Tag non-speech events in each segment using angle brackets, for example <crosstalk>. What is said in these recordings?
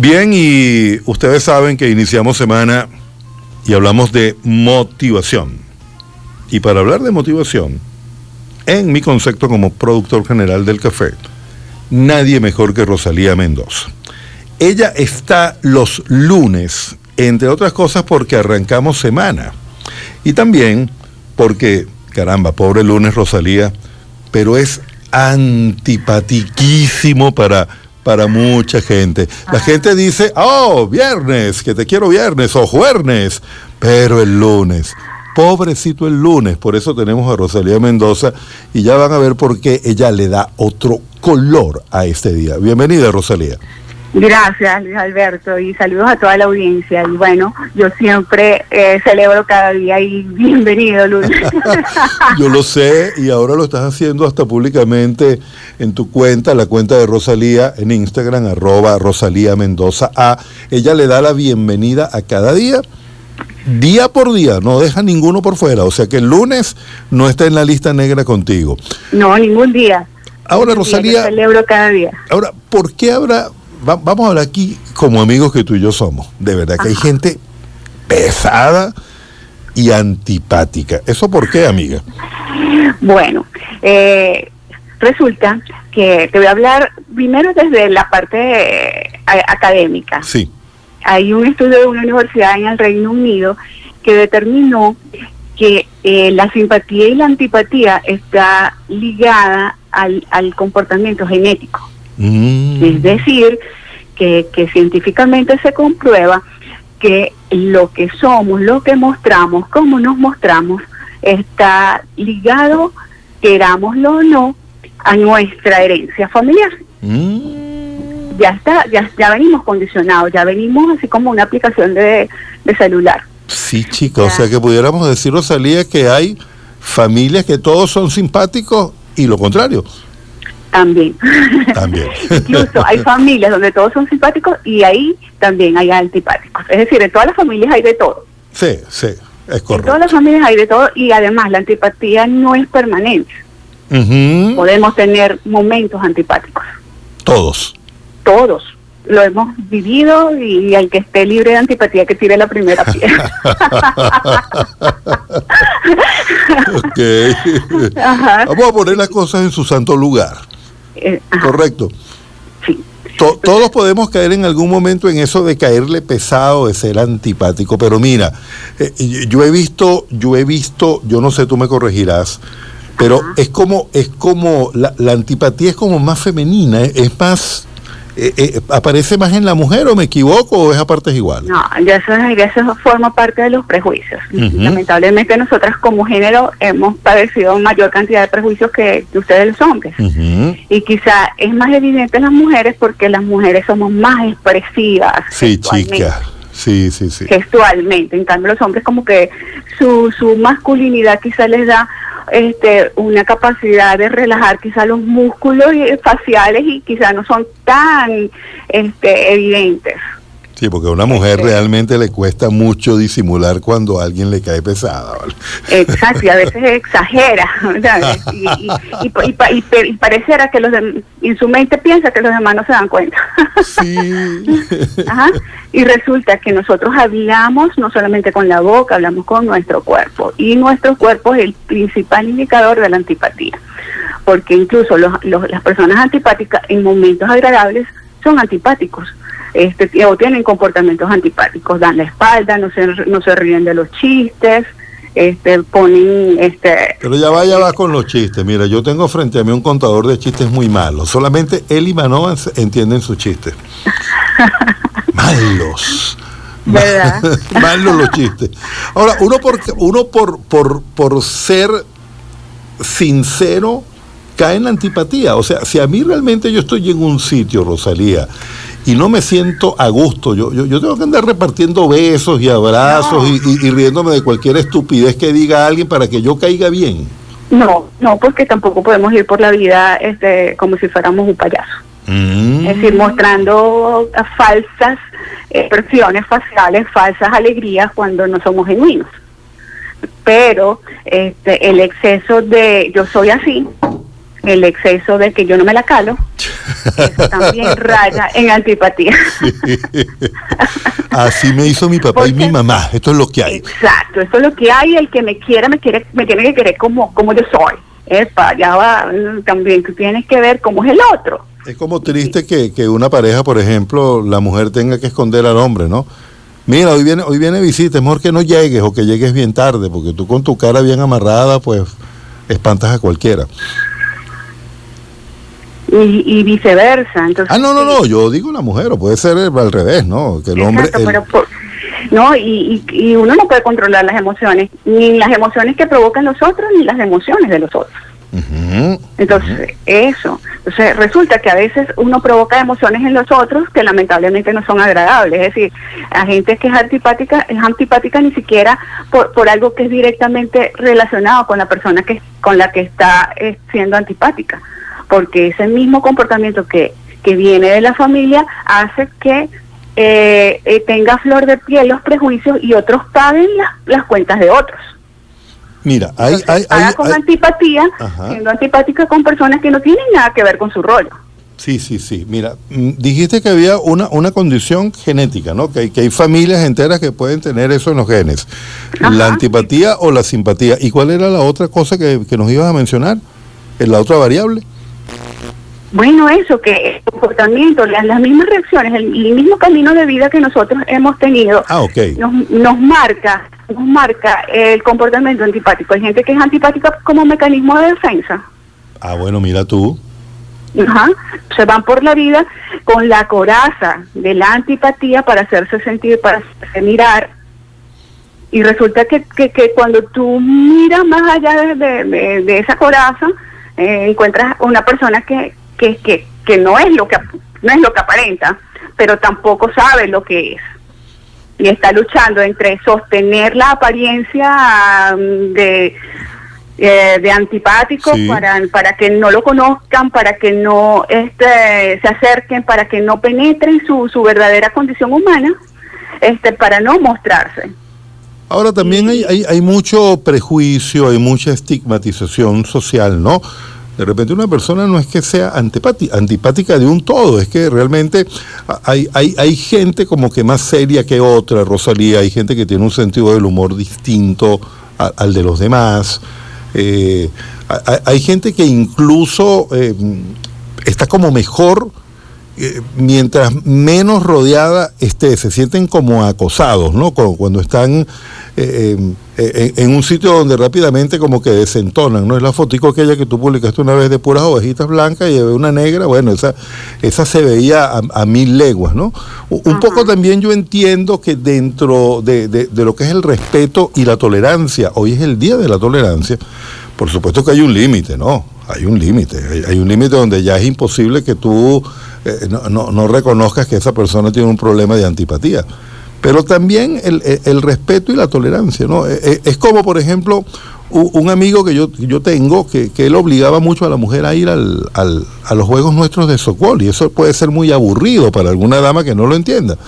Bien, y ustedes saben que iniciamos semana y hablamos de motivación. Y para hablar de motivación, en mi concepto como productor general del café, nadie mejor que Rosalía Mendoza. Ella está los lunes, entre otras cosas porque arrancamos semana. Y también porque, caramba, pobre lunes Rosalía, pero es antipatiquísimo para para mucha gente. La gente dice, oh, viernes, que te quiero viernes o jueves, pero el lunes. Pobrecito el lunes, por eso tenemos a Rosalía Mendoza y ya van a ver por qué ella le da otro color a este día. Bienvenida, Rosalía. Gracias, Luis Alberto, y saludos a toda la audiencia. Y bueno, yo siempre eh, celebro cada día y <laughs> bienvenido, Luis. <laughs> yo lo sé, y ahora lo estás haciendo hasta públicamente en tu cuenta, la cuenta de Rosalía en Instagram, arroba Rosalía Mendoza A. Ella le da la bienvenida a cada día, día por día, no deja ninguno por fuera. O sea que el lunes no está en la lista negra contigo. No, ningún día. Ahora, Rosalía. celebro cada día. Ahora, ¿por qué habrá vamos a hablar aquí como amigos que tú y yo somos. De verdad que hay gente pesada y antipática. ¿Eso por qué, amiga? Bueno, eh, resulta que te voy a hablar primero desde la parte eh, académica. Sí. Hay un estudio de una universidad en el Reino Unido que determinó que eh, la simpatía y la antipatía está ligada al, al comportamiento genético. Mm. Es decir, que, científicamente se comprueba que lo que somos, lo que mostramos, cómo nos mostramos, está ligado, querámoslo o no, a nuestra herencia familiar. Mm. Ya está, ya, ya venimos condicionados, ya venimos así como una aplicación de, celular. Sí, chicos, o sea que pudiéramos decir, Rosalía, que hay familias que todos son simpáticos y lo contrario. También. También. <laughs> Incluso hay familias donde todos son simpáticos y ahí también hay antipáticos. Es decir, en todas las familias hay de todo. Sí, sí, es correcto. En todas las familias hay de todo y además la antipatía no es permanente. Podemos tener momentos antipáticos. Todos. Todos. Lo hemos vivido y, al que esté libre de antipatía que tire la primera piedra. <laughs> <laughs> Vamos a poner las cosas en su santo lugar. Eh, Correcto. Sí. todos podemos caer en algún momento en eso de caerle pesado, de ser antipático, pero mira, eh, yo he visto, yo he visto, yo no sé, tú me corregirás, pero es como, es como, la, la, antipatía es como más femenina, es más, eh, eh, ¿aparece más en la mujer o me equivoco o es a partes iguales? No, ya eso, eso forma parte de los prejuicios. Lamentablemente nosotras como género hemos padecido mayor cantidad de prejuicios que, ustedes los hombres. Y quizá es más evidente en las mujeres porque las mujeres somos más expresivas. Sí, chicas. Sí, sí, sí. Gestualmente. En cambio los hombres como que su, su masculinidad quizá les da este, una capacidad de relajar quizá los músculos faciales y quizá no son tan este, evidentes. Sí, porque a una mujer realmente le cuesta mucho disimular cuando a alguien le cae pesada. Exacto, y a veces exagera, <laughs> <laughs> Y, y, pareciera que los de, en su mente piensa que los demás no se dan cuenta. Sí. <laughs> Ajá. Y resulta que nosotros hablamos no solamente con la boca, hablamos con nuestro cuerpo. Y nuestro cuerpo es el principal indicador de la antipatía. Porque incluso los, las personas antipáticas en momentos agradables son antipáticos este, o tienen comportamientos antipáticos, dan la espalda, no se, no se ríen de los chistes, este, ponen... Este, Pero ya va, ya va con los chistes. Mira, yo tengo frente a mí un contador de chistes muy malos. Solamente él y Manova entienden sus chistes. <laughs> malos. ¿Verdad? <laughs> malos los chistes. Ahora, uno por, uno por, por, por ser sincero cae en la antipatía. O sea, si a mí realmente yo estoy en un sitio, Rosalía, y no me siento a gusto. Yo, yo, yo tengo que andar repartiendo besos y abrazos y, riéndome de cualquier estupidez que diga alguien para que yo caiga bien. No, no, porque tampoco podemos ir por la vida este, como si fuéramos un payaso. Mm. Es decir, mostrando falsas expresiones faciales, falsas alegrías cuando no somos genuinos. Pero este, el exceso de yo soy así, el exceso de que yo no me la calo, eso también raya en antipatía. Así me hizo mi papá y mi mamá, esto es lo que hay. Exacto, esto es lo que hay, el que me quiera me quiere me tiene que querer como como yo soy. Epa, ya va, también tú tienes que ver cómo es el otro. Es como triste que, que una pareja, por ejemplo, la mujer tenga que esconder al hombre, ¿no? Mira, hoy viene, hoy viene visita, es mejor que no llegues o que llegues bien tarde, porque tú con tu cara bien amarrada, pues espantas a cualquiera. Y, viceversa. Entonces, ah, no, no, no, yo digo la mujer, o puede ser al revés, ¿no? Que el hombre... no, y, y, uno no puede controlar las emociones, ni las emociones que provocan los otros, ni las emociones de los otros. Entonces, eso. Entonces, resulta que a veces uno provoca emociones en los otros que lamentablemente no son agradables. Es decir, a gente que es antipática, es antipática ni siquiera por, por algo que es directamente relacionado con la persona que con la que está eh, siendo antipática. Porque ese mismo comportamiento que, que viene de la familia hace que eh, eh, tenga flor de piel los prejuicios y otros paguen las cuentas de otros. Mira, hay, hay, hay, con antipatía, siendo antipática con personas que no tienen nada que ver con su rollo. Sí, sí, sí. Mira, mm, dijiste que había una, una condición genética, ¿no? Que hay, que hay familias enteras que pueden tener eso en los genes. La antipatía o la simpatía. ¿Y cuál era la otra cosa que, que nos ibas a mencionar? ¿La otra variable? Bueno, eso, que el comportamiento, las, las mismas reacciones, el, mismo camino de vida que nosotros hemos tenido, ah, nos, nos marca nos marca el comportamiento antipático. Hay gente que es antipática como mecanismo de defensa. Ah, bueno, mira tú. Ajá. Se van por la vida con la coraza de la antipatía para hacerse sentir, para hacerse mirar. Y resulta que, que, cuando tú miras más allá de, de, esa coraza, eh, encuentras una persona que, que, que, que no es lo que no es lo que aparenta, pero tampoco sabe lo que es. Y está luchando entre sostener la apariencia mm, de, eh, de antipático para, para que no lo conozcan, para que no este, se acerquen, para que no penetren su, su verdadera condición humana, este, para no mostrarse. Ahora también hay, hay, hay mucho prejuicio, hay mucha estigmatización social, ¿no? De repente una persona no es que sea antipática de un todo, es que realmente hay, hay, hay gente como que más seria que otra, Rosalía, hay gente que tiene un sentido del humor distinto al de los demás. Eh, hay, gente que incluso eh, está como mejor eh, mientras menos rodeada esté, se sienten como acosados, ¿no? Cuando están eh, eh, en un sitio donde rápidamente como que desentonan, ¿no? Es la fotico aquella que tú publicaste una vez de puras ovejitas blancas y una negra, bueno, esa, esa se veía a, mil leguas, ¿no? Un poco también yo entiendo que dentro de, de, lo que es el respeto y la tolerancia, hoy es el día de la tolerancia, por supuesto que hay un límite, ¿no? Hay un límite, hay, un límite donde ya es imposible que tú eh, no, no, reconozcas que esa persona tiene un problema de antipatía. Pero también el, el, respeto y la tolerancia, ¿no? Eh, eh, es como, por ejemplo, un amigo que yo, yo tengo que, que él obligaba mucho a la mujer a ir al, al, a los juegos nuestros de softball y eso puede ser muy aburrido para alguna dama que no lo entienda.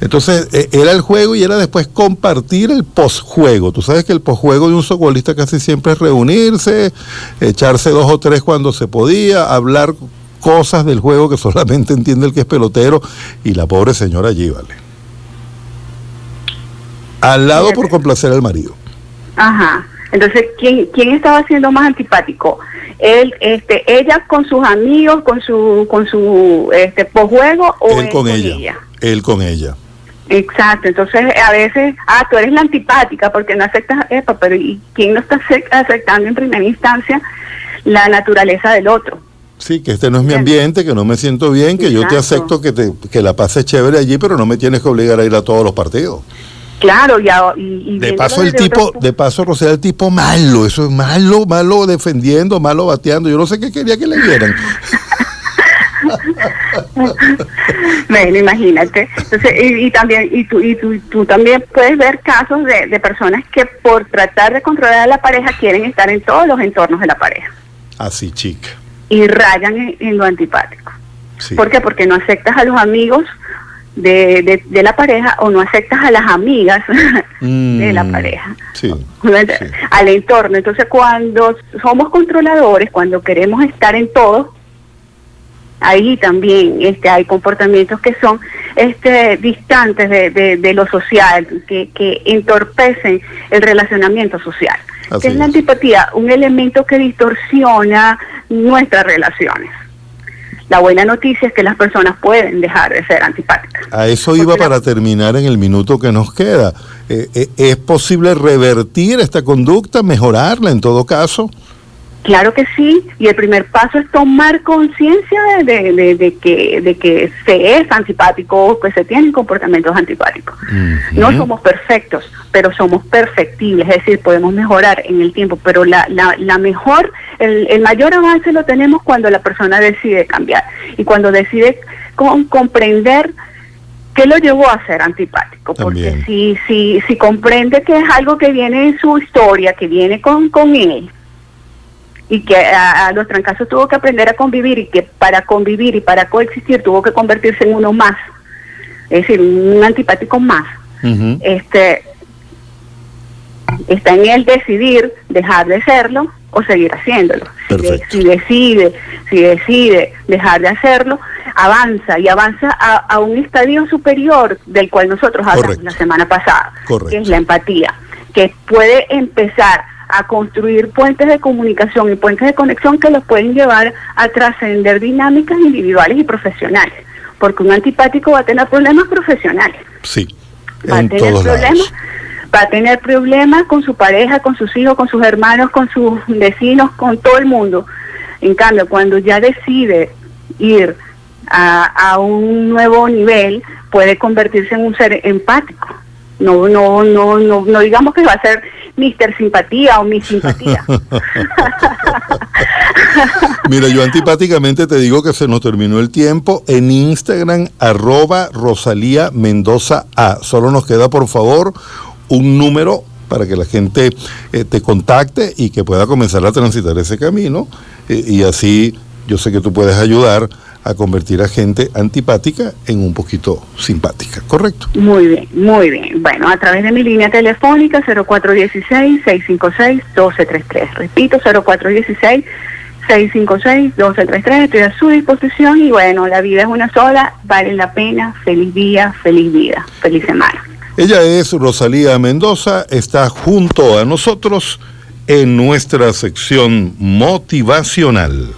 Entonces, era el juego y era después compartir el postjuego. Tú sabes que el postjuego de un softballista casi siempre es reunirse, echarse dos o tres cuando se podía, hablar cosas del juego que <laughs> solamente entiende el que es pelotero y la pobre señora allí, vale. Al lado por complacer al marido. Ajá. Entonces, ¿quién, quién estaba siendo más antipático? Él, este, ella con sus amigos, con su, con su, este, posjuego o él, con, ella. Él con ella. Exacto, entonces a veces, ah, tú eres la antipática porque no aceptas, epa, pero ¿y quién no está aceptando en primera instancia la naturaleza del otro? Sí, que este no es mi ambiente, que no me siento bien, que yo te acepto que, te, que la pases chévere allí, pero no me tienes que obligar a ir a todos los partidos. Claro, ya, y, de paso el tipo, de paso Rosela el tipo malo, eso es malo, malo defendiendo, malo bateando, yo no sé qué quería que le dieran. <laughs> bueno, imagínate. Entonces, y, también, y tú, y tú, tú, también puedes ver casos de, de personas que por tratar de controlar a la pareja quieren estar en todos los entornos de la pareja. Así, chica y rayan en, lo antipático. ¿Por qué? Porque no aceptas a los amigos de, de, la pareja o no aceptas a las amigas <laughs> de la mm, pareja, <laughs> al entorno. Entonces, cuando somos controladores, cuando queremos estar en todo, ahí también este, hay comportamientos que son este, distantes de, de, lo social, que, que, entorpecen el relacionamiento social. Es la antipatía? Un elemento que distorsiona nuestras relaciones. La buena noticia es que las personas pueden dejar de ser antipáticas. A eso iba para terminar en el minuto que nos queda. Eh, eh, ¿Es posible revertir esta conducta, mejorarla en todo caso? Claro que sí, y el primer paso es tomar conciencia de, que, de que se es antipático o que se tienen comportamientos antipáticos. No somos perfectos, pero somos perfectibles, es decir, podemos mejorar en el tiempo, pero la, la, mejor, el, mayor avance lo tenemos cuando la persona decide cambiar y cuando decide comprender qué lo llevó a ser antipático, porque si, si, si comprende que es algo que viene en su historia, que viene con, con él, y que a, los trancazos tuvo que aprender a convivir y que para convivir y para coexistir tuvo que convertirse en uno más, es decir, un antipático más. Este está en él decidir dejar de serlo o seguir haciéndolo. Si, decide, si decide dejar de hacerlo, avanza y avanza a, un estadio superior del cual nosotros hablamos la semana pasada, que es la empatía, que puede empezar a construir puentes de comunicación y puentes de conexión que los pueden llevar a trascender dinámicas individuales y profesionales, porque un antipático va a tener problemas profesionales. Sí. Va a tener problemas va a tener problemas con su pareja, con sus hijos, con sus hermanos, con sus vecinos, con todo el mundo. En cambio, cuando ya decide ir a, a un nuevo nivel, puede convertirse en un ser empático. No, no, no, no, no digamos que va a ser Mister Simpatía o mi Simpatía. <laughs> Mira, yo antipáticamente te digo que se nos terminó el tiempo en Instagram, arroba Rosalía Mendoza A. Solo nos queda, por favor, un número para que la gente eh, te contacte y que pueda comenzar a transitar ese camino. Eh, y así yo sé que tú puedes ayudar a convertir a gente antipática en un poquito simpática, ¿correcto? Muy bien, muy bien. Bueno, a través de mi línea telefónica 0416-656-1233. Repito, 0416-656-1233. Estoy a su disposición y bueno, la vida es una sola, vale la pena. Feliz día, feliz vida, feliz semana. Ella es Rosalía Mendoza, está junto a nosotros en nuestra sección motivacional.